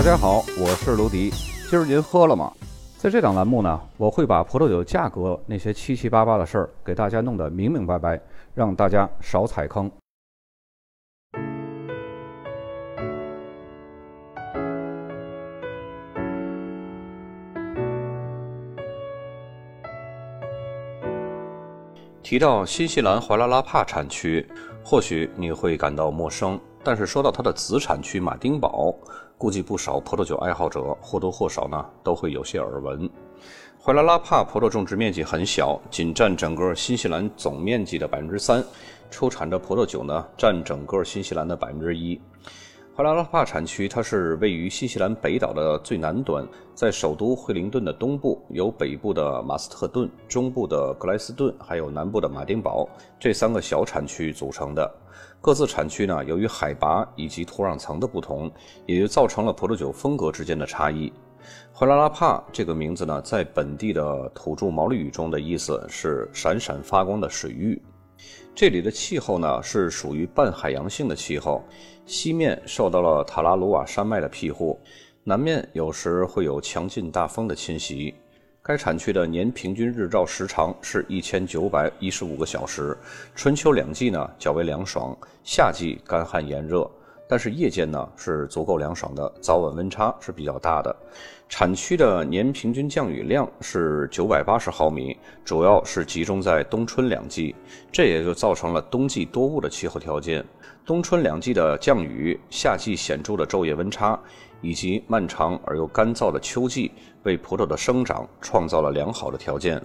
大家好，我是卢迪。今儿您喝了吗？在这档栏目呢，我会把葡萄酒价格那些七七八八的事儿给大家弄得明明白白，让大家少踩坑。提到新西兰怀拉拉帕产区，或许你会感到陌生，但是说到它的子产区马丁堡，估计不少葡萄酒爱好者或多或少呢都会有些耳闻。怀拉拉帕葡萄种植面积很小，仅占整个新西兰总面积的百分之三，出产的葡萄酒呢占整个新西兰的百分之一。怀拉拉帕产区，它是位于新西兰北岛的最南端，在首都惠灵顿的东部，由北部的马斯特顿、中部的格莱斯顿，还有南部的马丁堡这三个小产区组成的。各自产区呢，由于海拔以及土壤层的不同，也就造成了葡萄酒风格之间的差异。怀拉拉帕这个名字呢，在本地的土著毛利语中的意思是闪闪发光的水域。这里的气候呢是属于半海洋性的气候，西面受到了塔拉鲁瓦山脉的庇护，南面有时会有强劲大风的侵袭。该产区的年平均日照时长是一千九百一十五个小时，春秋两季呢较为凉爽，夏季干旱炎热。但是夜间呢是足够凉爽的，早晚温差是比较大的。产区的年平均降雨量是九百八十毫米，主要是集中在冬春两季，这也就造成了冬季多雾的气候条件。冬春两季的降雨，夏季显著的昼夜温差，以及漫长而又干燥的秋季，为葡萄的生长创造了良好的条件。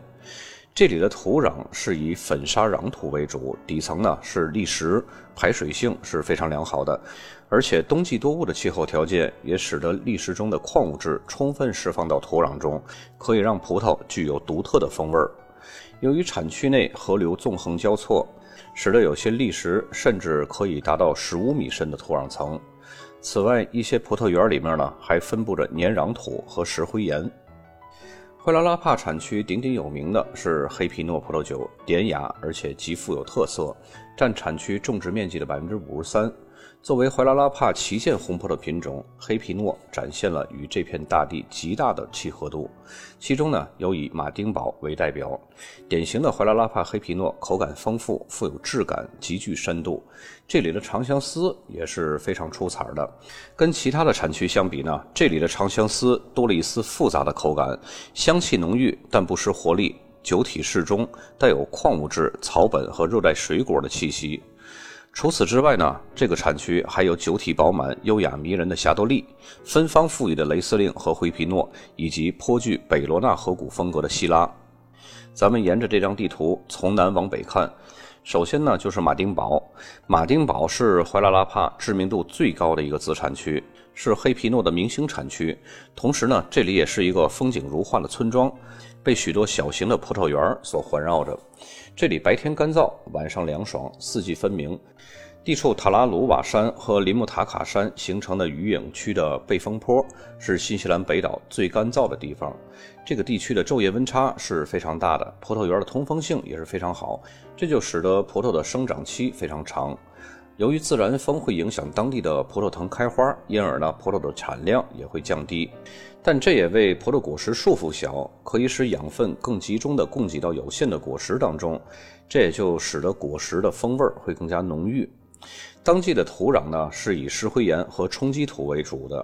这里的土壤是以粉砂壤土为主，底层呢是砾石，排水性是非常良好的，而且冬季多雾的气候条件也使得砾石中的矿物质充分释放到土壤中，可以让葡萄具有独特的风味儿。由于产区内河流纵横交错，使得有些砾石甚至可以达到十五米深的土壤层。此外，一些葡萄园里面呢还分布着粘壤土和石灰岩。克拉拉帕产区鼎鼎有名的是黑皮诺葡萄酒，典雅而且极富有特色，占产区种植面积的百分之五十三。作为怀拉拉帕旗舰红葡萄品种，黑皮诺展现了与这片大地极大的契合度。其中呢，有以马丁堡为代表，典型的怀拉拉帕黑皮诺口感丰富，富有质感，极具深度。这里的长相思也是非常出彩的。跟其他的产区相比呢，这里的长相思多了一丝复杂的口感，香气浓郁，但不失活力，酒体适中，带有矿物质、草本和热带水果的气息。除此之外呢，这个产区还有酒体饱满、优雅迷人的霞多丽，芬芳馥郁的雷司令和灰皮诺，以及颇具北罗纳河谷风格的希拉。咱们沿着这张地图从南往北看，首先呢就是马丁堡。马丁堡是怀拉拉帕知名度最高的一个子产区，是黑皮诺的明星产区。同时呢，这里也是一个风景如画的村庄，被许多小型的葡萄园所环绕着。这里白天干燥，晚上凉爽，四季分明。地处塔拉鲁瓦山和林木塔卡山形成的雨影区的背风坡，是新西兰北岛最干燥的地方。这个地区的昼夜温差是非常大的，葡萄园的通风性也是非常好，这就使得葡萄的生长期非常长。由于自然风会影响当地的葡萄藤开花，因而呢，葡萄的产量也会降低。但这也为葡萄果实束缚小，可以使养分更集中地供给到有限的果实当中，这也就使得果实的风味会更加浓郁。当季的土壤呢，是以石灰岩和冲积土为主的，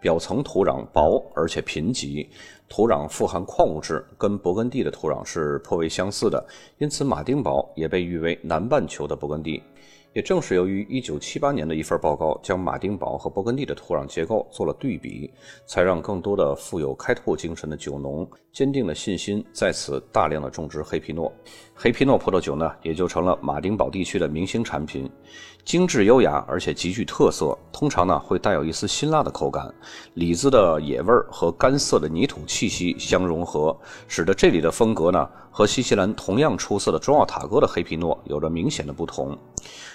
表层土壤薄而且贫瘠，土壤富含矿物质，跟勃艮第的土壤是颇为相似的，因此马丁堡也被誉为南半球的勃艮第。也正是由于1978年的一份报告将马丁堡和勃艮第的土壤结构做了对比，才让更多的富有开拓精神的酒农坚定了信心，在此大量的种植黑皮诺。黑皮诺葡萄酒呢，也就成了马丁堡地区的明星产品，精致优雅，而且极具特色。通常呢，会带有一丝辛辣的口感，李子的野味儿和干涩的泥土气息相融合，使得这里的风格呢，和新西兰同样出色的中奥塔哥的黑皮诺有着明显的不同。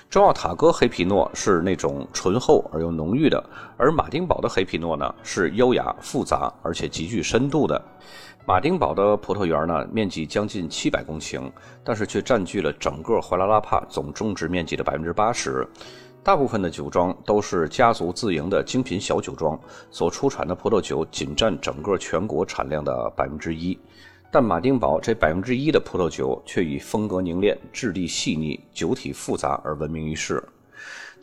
中奥塔哥黑皮诺是那种醇厚而又浓郁的，而马丁堡的黑皮诺呢是优雅复杂而且极具深度的。马丁堡的葡萄园呢面积将近七百公顷，但是却占据了整个怀拉拉帕总种植面积的百分之八十。大部分的酒庄都是家族自营的精品小酒庄，所出产的葡萄酒仅占整个全国产量的百分之一。但马丁堡这百分之一的葡萄酒却以风格凝练、质地细腻、酒体复杂而闻名于世。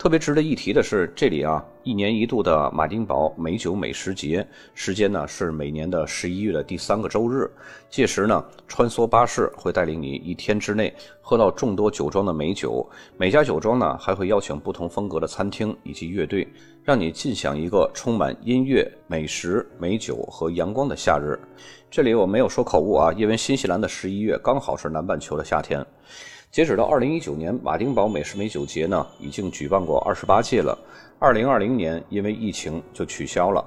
特别值得一提的是，这里啊，一年一度的马丁堡美酒美食节，时间呢是每年的十一月的第三个周日。届时呢，穿梭巴士会带领你一天之内喝到众多酒庄的美酒，每家酒庄呢还会邀请不同风格的餐厅以及乐队，让你尽享一个充满音乐、美食、美酒和阳光的夏日。这里我没有说口误啊，因为新西兰的十一月刚好是南半球的夏天。截止到二零一九年，马丁堡美食美酒节呢已经举办过二十八届了。二零二零年因为疫情就取消了。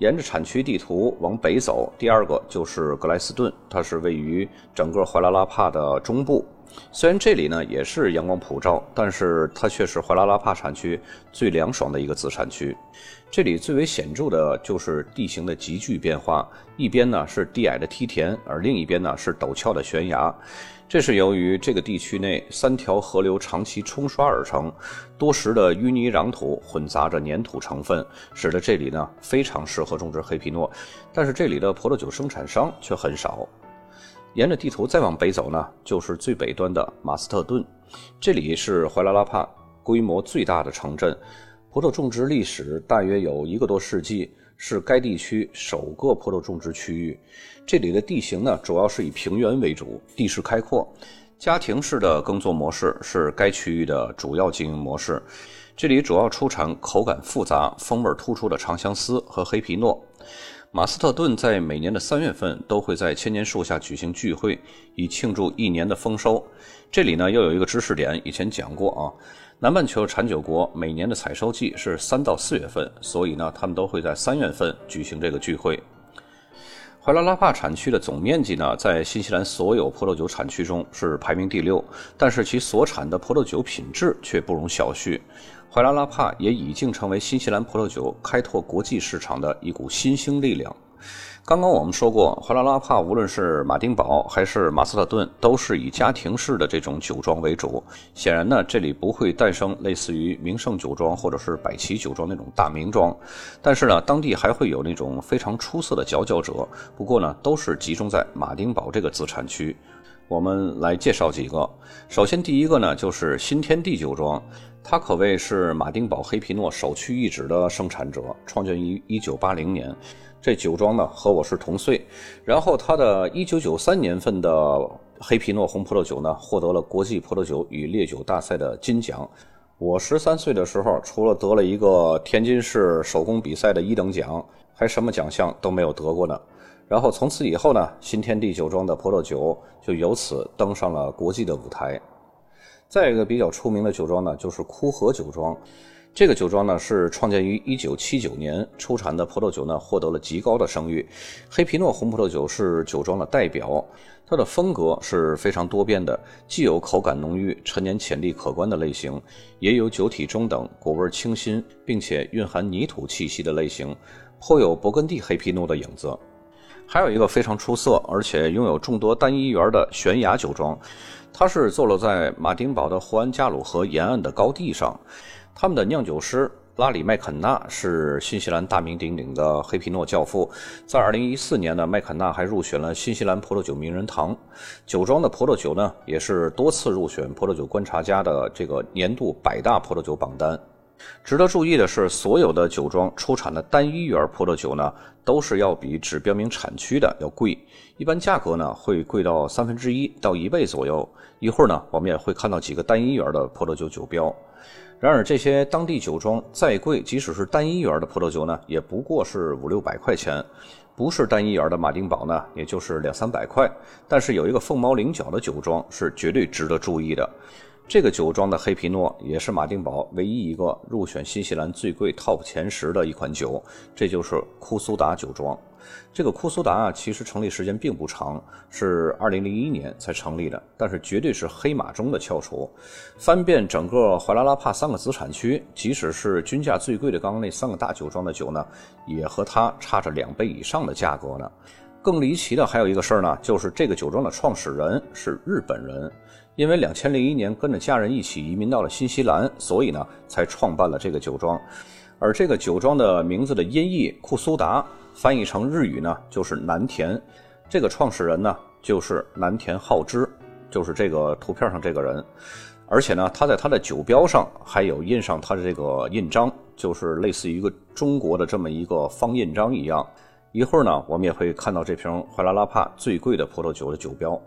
沿着产区地图往北走，第二个就是格莱斯顿，它是位于整个怀拉拉帕的中部。虽然这里呢也是阳光普照，但是它却是怀拉拉帕产区最凉爽的一个子产区。这里最为显著的就是地形的急剧变化，一边呢是低矮的梯田，而另一边呢是陡峭的悬崖。这是由于这个地区内三条河流长期冲刷而成，多时的淤泥壤土混杂着粘土成分，使得这里呢非常适合种植黑皮诺。但是这里的葡萄酒生产商却很少。沿着地图再往北走呢，就是最北端的马斯特顿，这里是怀拉拉帕规模最大的城镇，葡萄种植历史大约有一个多世纪。是该地区首个葡萄种植区域。这里的地形呢，主要是以平原为主，地势开阔。家庭式的耕作模式是该区域的主要经营模式。这里主要出产口感复杂、风味突出的长相思和黑皮诺。马斯特顿在每年的三月份都会在千年树下举行聚会，以庆祝一年的丰收。这里呢，又有一个知识点，以前讲过啊。南半球产酒国每年的采收季是三到四月份，所以呢，他们都会在三月份举行这个聚会。怀拉拉帕产区的总面积呢，在新西兰所有葡萄酒产区中是排名第六，但是其所产的葡萄酒品质却不容小觑。怀拉拉帕也已经成为新西兰葡萄酒开拓国际市场的一股新兴力量。刚刚我们说过，华拉拉帕无论是马丁堡还是马斯特顿，都是以家庭式的这种酒庄为主。显然呢，这里不会诞生类似于名胜酒庄或者是百奇酒庄那种大名庄，但是呢，当地还会有那种非常出色的佼佼者。不过呢，都是集中在马丁堡这个子产区。我们来介绍几个。首先，第一个呢，就是新天地酒庄，它可谓是马丁堡黑皮诺首屈一指的生产者，创建于1980年。这酒庄呢和我是同岁，然后他的1993年份的黑皮诺红葡萄酒呢获得了国际葡萄酒与烈酒大赛的金奖。我十三岁的时候，除了得了一个天津市手工比赛的一等奖，还什么奖项都没有得过呢。然后从此以后呢，新天地酒庄的葡萄酒就由此登上了国际的舞台。再一个比较出名的酒庄呢，就是枯河酒庄。这个酒庄呢是创建于1979年，出产的葡萄酒呢获得了极高的声誉。黑皮诺红葡萄酒是酒庄的代表，它的风格是非常多变的，既有口感浓郁、陈年潜力可观的类型，也有酒体中等、果味清新并且蕴含泥土气息的类型，颇有勃艮第黑皮诺的影子。还有一个非常出色而且拥有众多单一园的悬崖酒庄，它是坐落在马丁堡的胡安加鲁河沿岸的高地上。他们的酿酒师拉里麦肯纳是新西兰大名鼎鼎的黑皮诺教父。在2014年呢，麦肯纳还入选了新西兰葡萄酒名人堂。酒庄的葡萄酒呢，也是多次入选葡萄酒观察家的这个年度百大葡萄酒榜单。值得注意的是，所有的酒庄出产的单一园葡萄酒呢，都是要比只标明产区的要贵，一般价格呢会贵到三分之一到一倍左右。一会儿呢，我们也会看到几个单一园的葡萄酒酒标。然而，这些当地酒庄再贵，即使是单一园的葡萄酒呢，也不过是五六百块钱；不是单一园的马丁堡呢，也就是两三百块。但是有一个凤毛麟角的酒庄是绝对值得注意的，这个酒庄的黑皮诺也是马丁堡唯一一个入选新西兰最贵 TOP 前十的一款酒，这就是库苏达酒庄。这个库苏达啊，其实成立时间并不长，是二零零一年才成立的，但是绝对是黑马中的翘楚。翻遍整个怀拉拉帕三个子产区，即使是均价最贵的刚刚那三个大酒庄的酒呢，也和它差着两倍以上的价格呢。更离奇的还有一个事儿呢，就是这个酒庄的创始人是日本人，因为两千零一年跟着家人一起移民到了新西兰，所以呢才创办了这个酒庄。而这个酒庄的名字的音译库苏达，翻译成日语呢就是南田。这个创始人呢就是南田浩之，就是这个图片上这个人。而且呢，他在他的酒标上还有印上他的这个印章，就是类似于一个中国的这么一个方印章一样。一会儿呢，我们也会看到这瓶怀拉拉帕最贵的葡萄酒的酒标。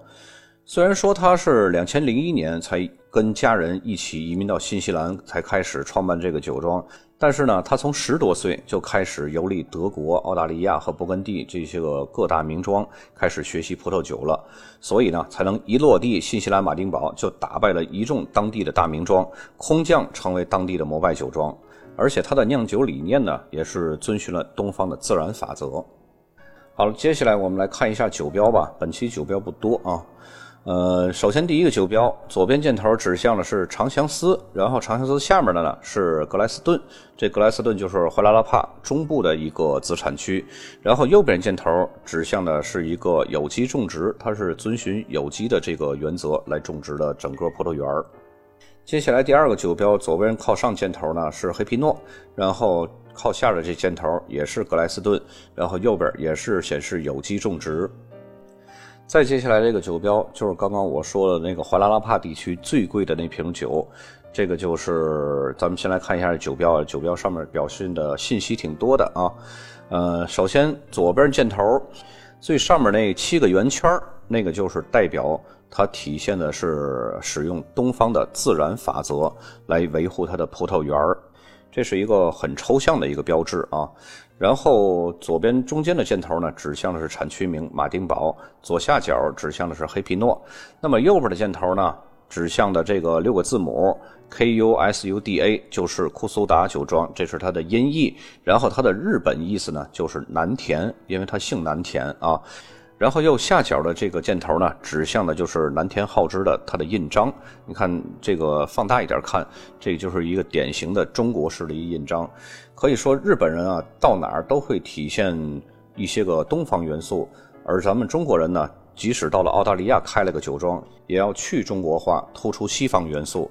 虽然说他是两千零一年才跟家人一起移民到新西兰，才开始创办这个酒庄，但是呢，他从十多岁就开始游历德国、澳大利亚和勃艮第这些个各大名庄，开始学习葡萄酒了。所以呢，才能一落地新西兰马丁堡就打败了一众当地的大名庄，空降成为当地的膜拜酒庄。而且他的酿酒理念呢，也是遵循了东方的自然法则。好了，接下来我们来看一下酒标吧。本期酒标不多啊，呃，首先第一个酒标，左边箭头指向的是长相思，然后长相思下面的呢是格莱斯顿，这格莱斯顿就是怀拉拉帕中部的一个子产区，然后右边箭头指向的是一个有机种植，它是遵循有机的这个原则来种植的整个葡萄园。接下来第二个酒标，左边靠上箭头呢是黑皮诺，然后靠下的这箭头也是格莱斯顿，然后右边也是显示有机种植。再接下来这个酒标就是刚刚我说的那个怀拉拉帕地区最贵的那瓶酒，这个就是咱们先来看一下酒标，酒标上面表现的信息挺多的啊。呃，首先左边箭头最上面那七个圆圈那个就是代表。它体现的是使用东方的自然法则来维护它的葡萄园，这是一个很抽象的一个标志啊。然后左边中间的箭头呢，指向的是产区名马丁堡；左下角指向的是黑皮诺。那么右边的箭头呢，指向的这个六个字母 K U S U D A 就是库苏达酒庄，这是它的音译。然后它的日本意思呢，就是南田，因为它姓南田啊。然后右下角的这个箭头呢，指向的就是南田浩之的它的印章。你看这个放大一点看，这就是一个典型的中国式的一印章。可以说日本人啊，到哪儿都会体现一些个东方元素，而咱们中国人呢，即使到了澳大利亚开了个酒庄，也要去中国化，突出西方元素。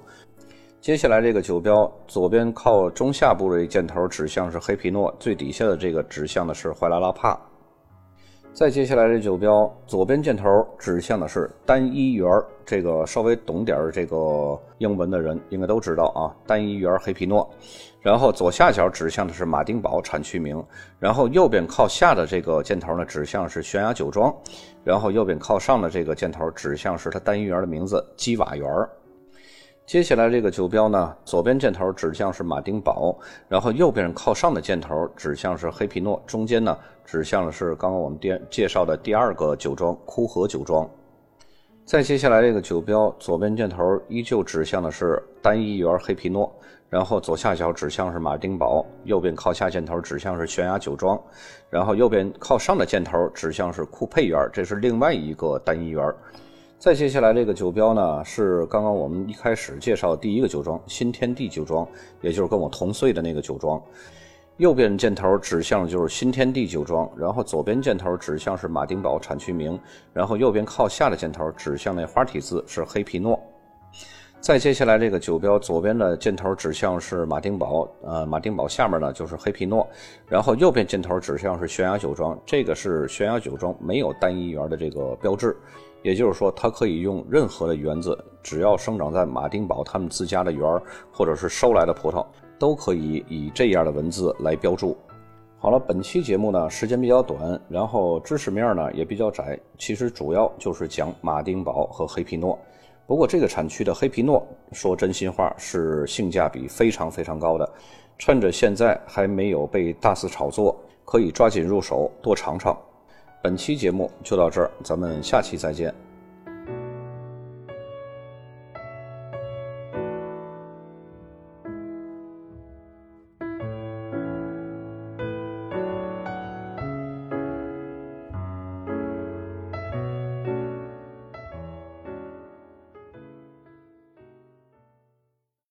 接下来这个酒标左边靠中下部的箭头指向是黑皮诺，最底下的这个指向的是怀拉拉帕。再接下来这酒标，左边箭头指向的是单一园儿，这个稍微懂点儿这个英文的人应该都知道啊，单一园黑皮诺。然后左下角指向的是马丁堡产区名，然后右边靠下的这个箭头呢指向是悬崖酒庄，然后右边靠上的这个箭头指向是它单一园的名字基瓦园儿。接下来这个酒标呢，左边箭头指向是马丁堡，然后右边靠上的箭头指向是黑皮诺，中间呢指向的是刚刚我们介介绍的第二个酒庄枯河酒庄。再接下来这个酒标，左边箭头依旧指向的是单一园黑皮诺，然后左下角指向是马丁堡，右边靠下箭头指向是悬崖酒庄，然后右边靠上的箭头指向是库佩园，这是另外一个单一园。再接下来这个酒标呢，是刚刚我们一开始介绍第一个酒庄新天地酒庄，也就是跟我同岁的那个酒庄。右边箭头指向就是新天地酒庄，然后左边箭头指向是马丁堡产区名，然后右边靠下的箭头指向那花体字是黑皮诺。再接下来这个酒标左边的箭头指向是马丁堡，呃，马丁堡下面呢就是黑皮诺，然后右边箭头指向是悬崖酒庄，这个是悬崖酒庄没有单一园的这个标志。也就是说，它可以用任何的园子，只要生长在马丁堡他们自家的园儿，或者是收来的葡萄，都可以以这样的文字来标注。好了，本期节目呢时间比较短，然后知识面呢也比较窄，其实主要就是讲马丁堡和黑皮诺。不过这个产区的黑皮诺，说真心话是性价比非常非常高的，趁着现在还没有被大肆炒作，可以抓紧入手，多尝尝。本期节目就到这儿，咱们下期再见。